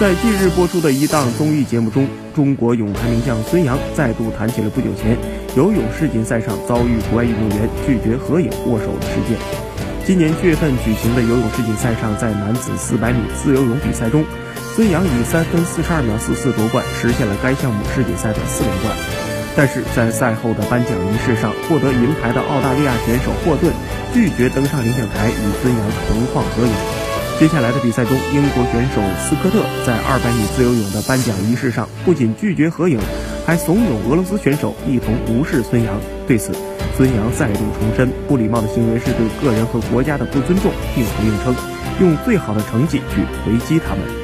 在近日播出的一档综艺节目中，中国泳坛名将孙杨再度谈起了不久前游泳世锦赛上遭遇国外运动员拒绝合影握手的事件。今年七月份举行的游泳世锦赛上，在男子400米自由泳比赛中，孙杨以三分四十二秒四四夺冠，实现了该项目世锦赛的四连冠。但是在赛后的颁奖仪式上，获得银牌的澳大利亚选手霍顿拒绝登上领奖台与孙杨同框合影。接下来的比赛中，英国选手斯科特在200米自由泳的颁奖仪式上，不仅拒绝合影，还怂恿俄罗斯选手一同无视孙杨。对此，孙杨再度重申，不礼貌的行为是对个人和国家的不尊重，并回应称，用最好的成绩去回击他们。